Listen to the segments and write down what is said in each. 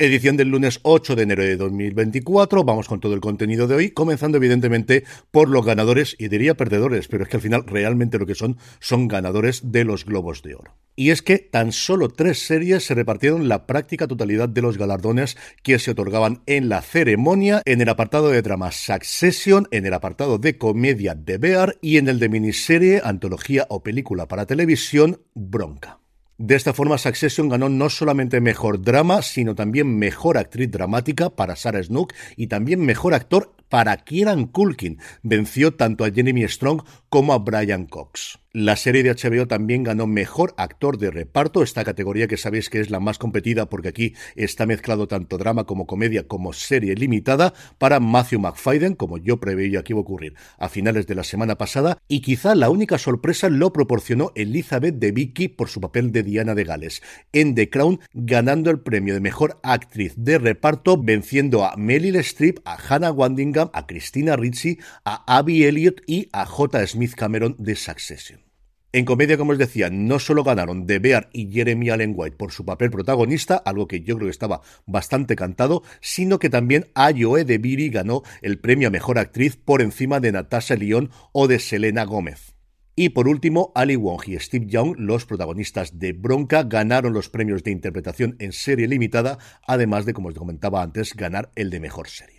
Edición del lunes 8 de enero de 2024. Vamos con todo el contenido de hoy, comenzando evidentemente por los ganadores, y diría perdedores, pero es que al final realmente lo que son son ganadores de los Globos de Oro. Y es que tan solo tres series se repartieron la práctica totalidad de los galardones que se otorgaban en la ceremonia, en el apartado de drama Succession, en el apartado de comedia de Bear y en el de miniserie, antología o película para televisión Bronca. De esta forma, Succession ganó no solamente mejor drama, sino también mejor actriz dramática para Sarah Snook y también mejor actor para Kieran Culkin. Venció tanto a Jeremy Strong como a Brian Cox. La serie de HBO también ganó Mejor Actor de Reparto, esta categoría que sabéis que es la más competida porque aquí está mezclado tanto drama como comedia como serie limitada para Matthew McFadden, como yo preveía que iba a ocurrir a finales de la semana pasada, y quizá la única sorpresa lo proporcionó Elizabeth de Vicky por su papel de Diana de Gales en The Crown, ganando el premio de Mejor Actriz de Reparto, venciendo a Meryl Streep, a Hannah Wandingham, a Christina Ricci, a Abby Elliott y a J. Smith Cameron de Succession. En comedia, como os decía, no solo ganaron De Bear y Jeremy Allen White por su papel protagonista, algo que yo creo que estaba bastante cantado, sino que también Ayoe de Biri ganó el premio a Mejor Actriz por encima de Natasha Lyon o de Selena Gómez. Y por último, Ali Wong y Steve Young, los protagonistas de Bronca, ganaron los premios de interpretación en serie limitada, además de, como os comentaba antes, ganar el de Mejor Serie.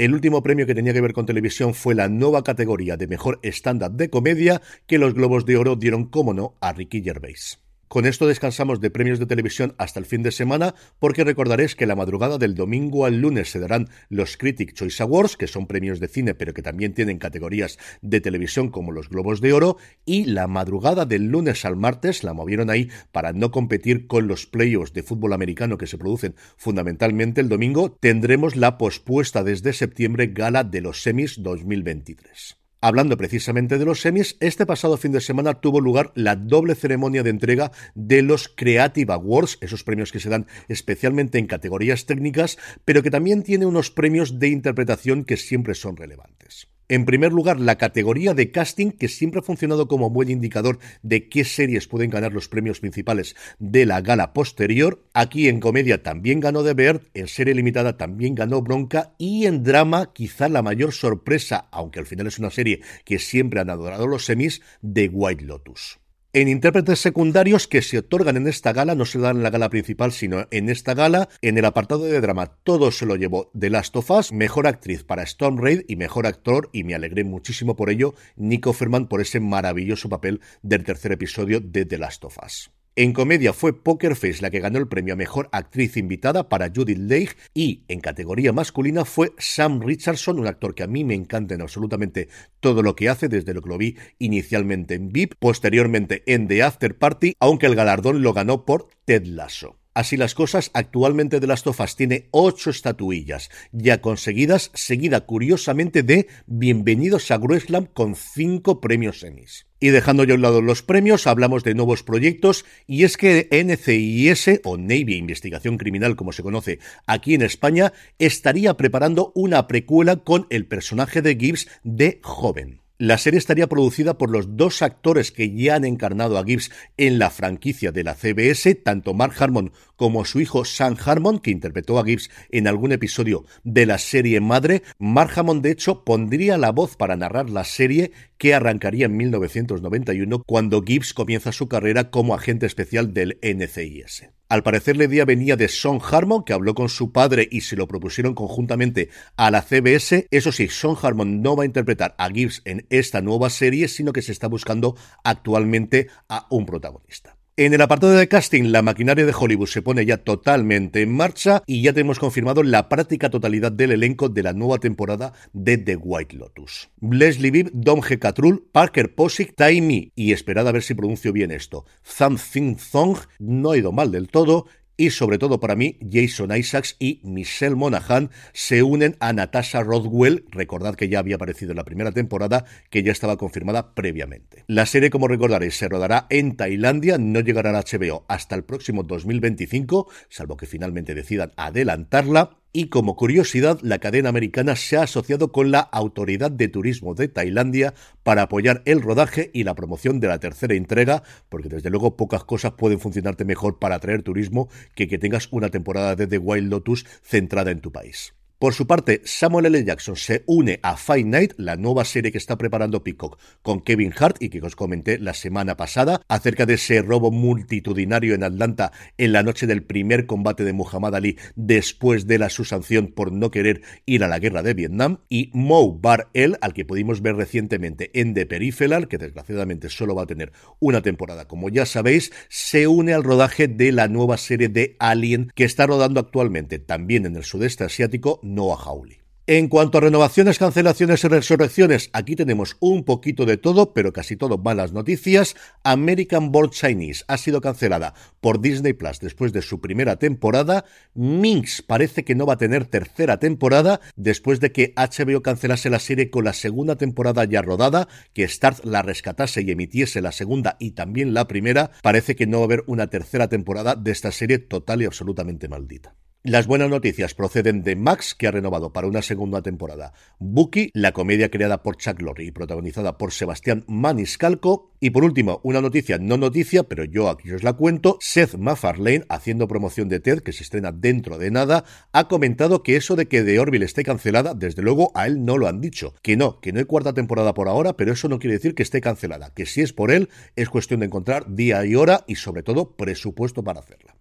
El último premio que tenía que ver con televisión fue la nueva categoría de mejor estándar de comedia que los Globos de Oro dieron, como no, a Ricky Gervais. Con esto descansamos de premios de televisión hasta el fin de semana, porque recordaréis que la madrugada del domingo al lunes se darán los Critic Choice Awards, que son premios de cine, pero que también tienen categorías de televisión como los Globos de Oro, y la madrugada del lunes al martes la movieron ahí para no competir con los playoffs de fútbol americano que se producen fundamentalmente el domingo, tendremos la pospuesta desde septiembre gala de los semis 2023. Hablando precisamente de los semis, este pasado fin de semana tuvo lugar la doble ceremonia de entrega de los Creative Awards, esos premios que se dan especialmente en categorías técnicas, pero que también tiene unos premios de interpretación que siempre son relevantes. En primer lugar, la categoría de casting, que siempre ha funcionado como buen indicador de qué series pueden ganar los premios principales de la gala posterior. Aquí en comedia también ganó The Bear, en serie limitada también ganó Bronca y en drama quizá la mayor sorpresa, aunque al final es una serie que siempre han adorado los semis, de White Lotus. En intérpretes secundarios que se otorgan en esta gala, no se dan en la gala principal, sino en esta gala, en el apartado de drama, todo se lo llevó The Last of Us, mejor actriz para Storm Raid y mejor actor, y me alegré muchísimo por ello, Nico Ferman por ese maravilloso papel del tercer episodio de The Last of Us. En comedia fue Poker Face la que ganó el premio a Mejor Actriz Invitada para Judith Leigh y en categoría masculina fue Sam Richardson, un actor que a mí me encanta en absolutamente todo lo que hace, desde lo que lo vi inicialmente en VIP, posteriormente en The After Party, aunque el galardón lo ganó por Ted Lasso. Así las cosas, actualmente The Last of Us tiene ocho estatuillas ya conseguidas, seguida curiosamente de Bienvenidos a Grueslam con cinco premios Emmys. Y dejando ya a un lado los premios, hablamos de nuevos proyectos y es que NCIS o Navy Investigación Criminal como se conoce aquí en España estaría preparando una precuela con el personaje de Gibbs de joven. La serie estaría producida por los dos actores que ya han encarnado a Gibbs en la franquicia de la CBS, tanto Mark Harmon como su hijo Sam Harmon, que interpretó a Gibbs en algún episodio de la serie madre. Mark Harmon, de hecho, pondría la voz para narrar la serie que arrancaría en 1991 cuando Gibbs comienza su carrera como agente especial del NCIS. Al parecer la idea venía de Son Harmon, que habló con su padre y se lo propusieron conjuntamente a la CBS. Eso sí, Son Harmon no va a interpretar a Gibbs en esta nueva serie, sino que se está buscando actualmente a un protagonista. En el apartado de casting, la maquinaria de Hollywood se pone ya totalmente en marcha y ya tenemos confirmado la práctica totalidad del elenco de la nueva temporada de The White Lotus. Leslie Bibb, Dom G. Catrul, Parker Posick, Taimi y esperad a ver si pronuncio bien esto, Tham Thing Thong, no ha ido mal del todo, y sobre todo para mí, Jason Isaacs y Michelle Monaghan se unen a Natasha Rothwell, recordad que ya había aparecido en la primera temporada, que ya estaba confirmada previamente. La serie, como recordaréis, se rodará en Tailandia, no llegará a HBO hasta el próximo 2025, salvo que finalmente decidan adelantarla, y como curiosidad, la cadena americana se ha asociado con la Autoridad de Turismo de Tailandia para apoyar el rodaje y la promoción de la tercera entrega, porque desde luego pocas cosas pueden funcionarte mejor para atraer turismo que que tengas una temporada de The Wild Lotus centrada en tu país. Por su parte, Samuel L. Jackson se une a Fight Night, la nueva serie que está preparando Peacock con Kevin Hart y que os comenté la semana pasada acerca de ese robo multitudinario en Atlanta en la noche del primer combate de Muhammad Ali después de la su sanción por no querer ir a la guerra de Vietnam y Mo Bar El, al que pudimos ver recientemente en The Peripheral, que desgraciadamente solo va a tener una temporada, como ya sabéis, se une al rodaje de la nueva serie de Alien que está rodando actualmente también en el sudeste asiático Noah Hawley. En cuanto a renovaciones, cancelaciones y resurrecciones, aquí tenemos un poquito de todo, pero casi todo malas noticias. American Born Chinese ha sido cancelada por Disney Plus después de su primera temporada. Minx parece que no va a tener tercera temporada después de que HBO cancelase la serie con la segunda temporada ya rodada, que Start la rescatase y emitiese la segunda y también la primera. Parece que no va a haber una tercera temporada de esta serie total y absolutamente maldita. Las buenas noticias proceden de Max, que ha renovado para una segunda temporada. Bucky, la comedia creada por Chuck Lorre y protagonizada por Sebastián Maniscalco. Y por último, una noticia no noticia, pero yo aquí os la cuento. Seth MacFarlane, haciendo promoción de TED, que se estrena dentro de nada, ha comentado que eso de que The Orville esté cancelada, desde luego a él no lo han dicho. Que no, que no hay cuarta temporada por ahora, pero eso no quiere decir que esté cancelada. Que si es por él, es cuestión de encontrar día y hora y sobre todo presupuesto para hacerla.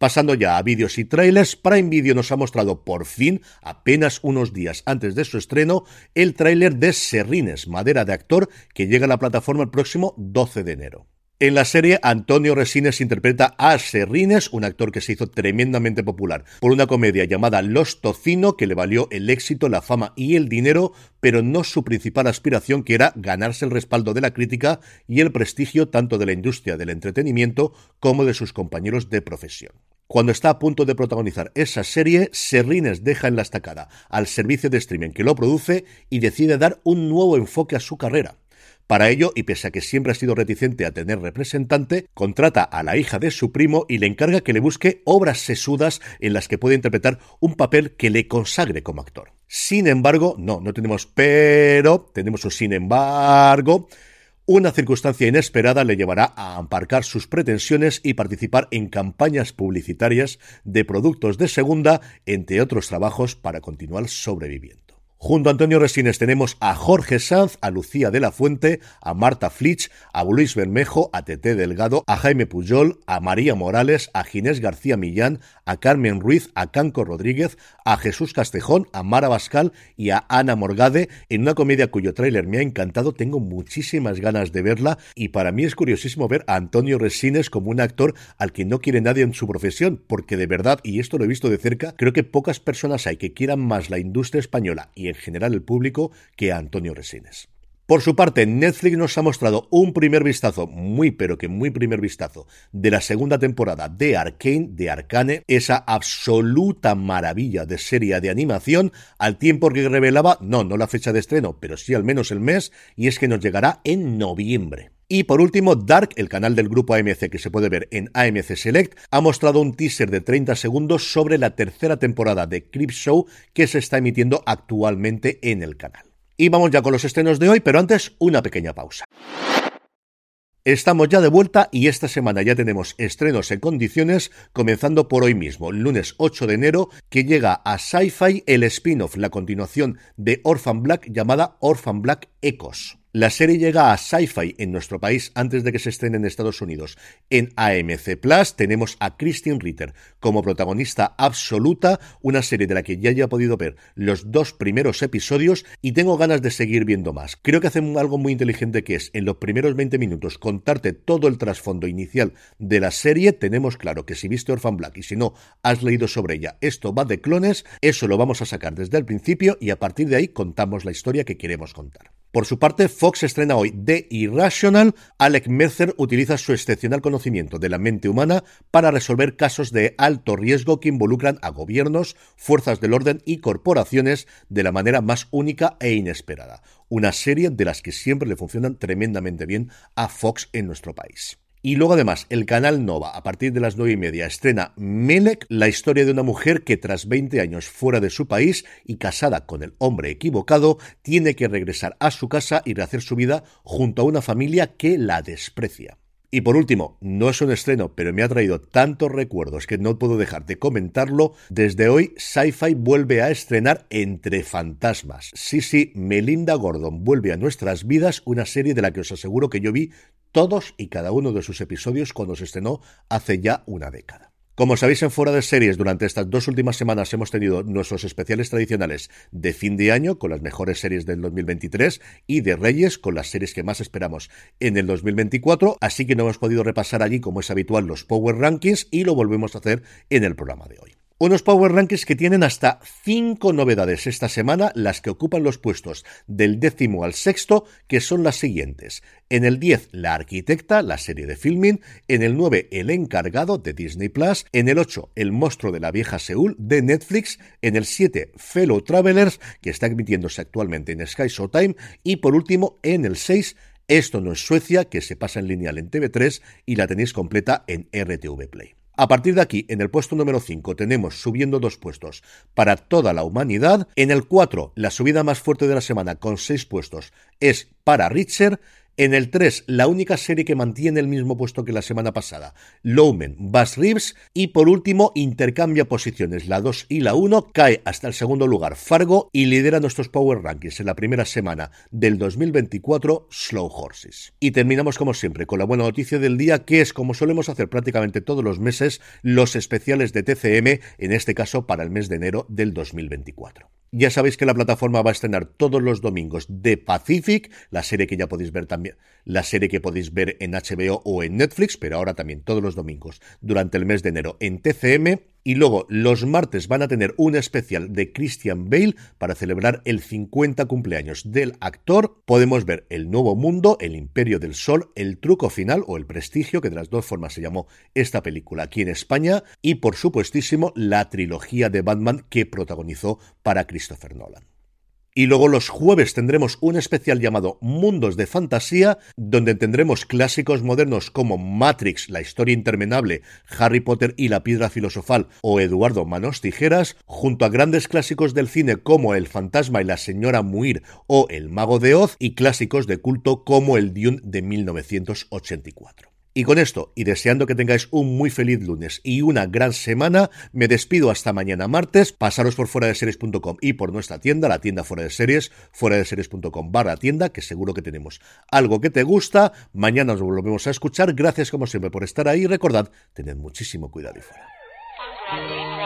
Pasando ya a vídeos y trailers, Prime Video nos ha mostrado por fin, apenas unos días antes de su estreno, el tráiler de Serrines, madera de actor, que llega a la plataforma el próximo 12 de enero. En la serie, Antonio Resines interpreta a Serrines, un actor que se hizo tremendamente popular por una comedia llamada Los Tocino, que le valió el éxito, la fama y el dinero, pero no su principal aspiración, que era ganarse el respaldo de la crítica y el prestigio tanto de la industria del entretenimiento como de sus compañeros de profesión. Cuando está a punto de protagonizar esa serie, Serrines deja en la estacada al servicio de streaming que lo produce y decide dar un nuevo enfoque a su carrera. Para ello, y pese a que siempre ha sido reticente a tener representante, contrata a la hija de su primo y le encarga que le busque obras sesudas en las que pueda interpretar un papel que le consagre como actor. Sin embargo, no, no tenemos pero, tenemos un sin embargo, una circunstancia inesperada le llevará a aparcar sus pretensiones y participar en campañas publicitarias de productos de segunda, entre otros trabajos, para continuar sobreviviendo. Junto a Antonio Resines tenemos a Jorge Sanz, a Lucía de la Fuente, a Marta Flitch, a Luis Bermejo, a Tete Delgado, a Jaime Pujol, a María Morales, a Ginés García Millán, a Carmen Ruiz, a Canco Rodríguez, a Jesús Castejón, a Mara Bascal y a Ana Morgade en una comedia cuyo tráiler me ha encantado, tengo muchísimas ganas de verla y para mí es curiosísimo ver a Antonio Resines como un actor al que no quiere nadie en su profesión, porque de verdad, y esto lo he visto de cerca, creo que pocas personas hay que quieran más la industria española y en general el público que a Antonio Resines. Por su parte, Netflix nos ha mostrado un primer vistazo, muy pero que muy primer vistazo, de la segunda temporada de Arcane, de Arcane, esa absoluta maravilla de serie de animación, al tiempo que revelaba, no, no la fecha de estreno, pero sí al menos el mes, y es que nos llegará en noviembre. Y por último, Dark, el canal del grupo AMC que se puede ver en AMC Select, ha mostrado un teaser de 30 segundos sobre la tercera temporada de Crip Show que se está emitiendo actualmente en el canal. Y vamos ya con los estrenos de hoy, pero antes una pequeña pausa. Estamos ya de vuelta y esta semana ya tenemos estrenos en condiciones, comenzando por hoy mismo, lunes 8 de enero, que llega a Sci-Fi el spin-off, la continuación de Orphan Black llamada Orphan Black Echoes. La serie llega a Sci-Fi en nuestro país antes de que se estrene en Estados Unidos. En AMC Plus tenemos a Christian Ritter como protagonista absoluta, una serie de la que ya haya podido ver los dos primeros episodios y tengo ganas de seguir viendo más. Creo que hacen algo muy inteligente que es en los primeros 20 minutos contarte todo el trasfondo inicial de la serie. Tenemos claro que si viste Orphan Black y si no has leído sobre ella, esto va de clones, eso lo vamos a sacar desde el principio y a partir de ahí contamos la historia que queremos contar. Por su parte, Fox estrena hoy The Irrational. Alec Mercer utiliza su excepcional conocimiento de la mente humana para resolver casos de alto riesgo que involucran a gobiernos, fuerzas del orden y corporaciones de la manera más única e inesperada. Una serie de las que siempre le funcionan tremendamente bien a Fox en nuestro país. Y luego además el canal Nova a partir de las nueve y media estrena Melek, la historia de una mujer que tras 20 años fuera de su país y casada con el hombre equivocado, tiene que regresar a su casa y rehacer su vida junto a una familia que la desprecia. Y por último, no es un estreno, pero me ha traído tantos recuerdos que no puedo dejar de comentarlo. Desde hoy, Sci-Fi vuelve a estrenar Entre Fantasmas. Sí, sí, Melinda Gordon vuelve a nuestras vidas, una serie de la que os aseguro que yo vi todos y cada uno de sus episodios cuando se estrenó hace ya una década. Como sabéis en Fuera de Series, durante estas dos últimas semanas hemos tenido nuestros especiales tradicionales de fin de año con las mejores series del 2023 y de Reyes con las series que más esperamos en el 2024, así que no hemos podido repasar allí como es habitual los Power Rankings y lo volvemos a hacer en el programa de hoy. Unos Power Rankings que tienen hasta cinco novedades esta semana, las que ocupan los puestos del décimo al sexto, que son las siguientes. En el 10, La Arquitecta, la serie de filming. En el 9, El Encargado, de Disney Plus. En el 8, El Monstruo de la Vieja Seúl, de Netflix. En el 7, Fellow Travelers, que está emitiéndose actualmente en Sky Showtime. Y por último, en el 6, Esto no es Suecia, que se pasa en lineal en TV3 y la tenéis completa en RTV Play. A partir de aquí, en el puesto número 5 tenemos subiendo dos puestos para toda la humanidad. En el 4, la subida más fuerte de la semana con 6 puestos es para Richard. En el 3, la única serie que mantiene el mismo puesto que la semana pasada, Lowman, Bass Reeves. Y por último, intercambia posiciones. La 2 y la 1 cae hasta el segundo lugar Fargo y lidera nuestros Power Rankings en la primera semana del 2024 Slow Horses. Y terminamos como siempre con la buena noticia del día, que es como solemos hacer prácticamente todos los meses, los especiales de TCM, en este caso para el mes de enero del 2024. Ya sabéis que la plataforma va a estrenar todos los domingos The Pacific, la serie que ya podéis ver también, la serie que podéis ver en HBO o en Netflix, pero ahora también todos los domingos durante el mes de enero en TCM. Y luego los martes van a tener un especial de Christian Bale para celebrar el 50 cumpleaños del actor. Podemos ver El Nuevo Mundo, El Imperio del Sol, El Truco Final o El Prestigio, que de las dos formas se llamó esta película aquí en España. Y por supuestísimo la trilogía de Batman que protagonizó para Christopher Nolan. Y luego los jueves tendremos un especial llamado Mundos de Fantasía, donde tendremos clásicos modernos como Matrix, la historia interminable, Harry Potter y la piedra filosofal o Eduardo Manos Tijeras, junto a grandes clásicos del cine como El fantasma y la señora Muir o El mago de Oz y clásicos de culto como el Dune de 1984. Y con esto, y deseando que tengáis un muy feliz lunes y una gran semana, me despido hasta mañana martes. Pasaros por fuera de series.com y por nuestra tienda, la tienda fuera de series, fuera de series.com barra tienda, que seguro que tenemos algo que te gusta. Mañana nos volvemos a escuchar. Gracias como siempre por estar ahí. Recordad, tened muchísimo cuidado y fuera.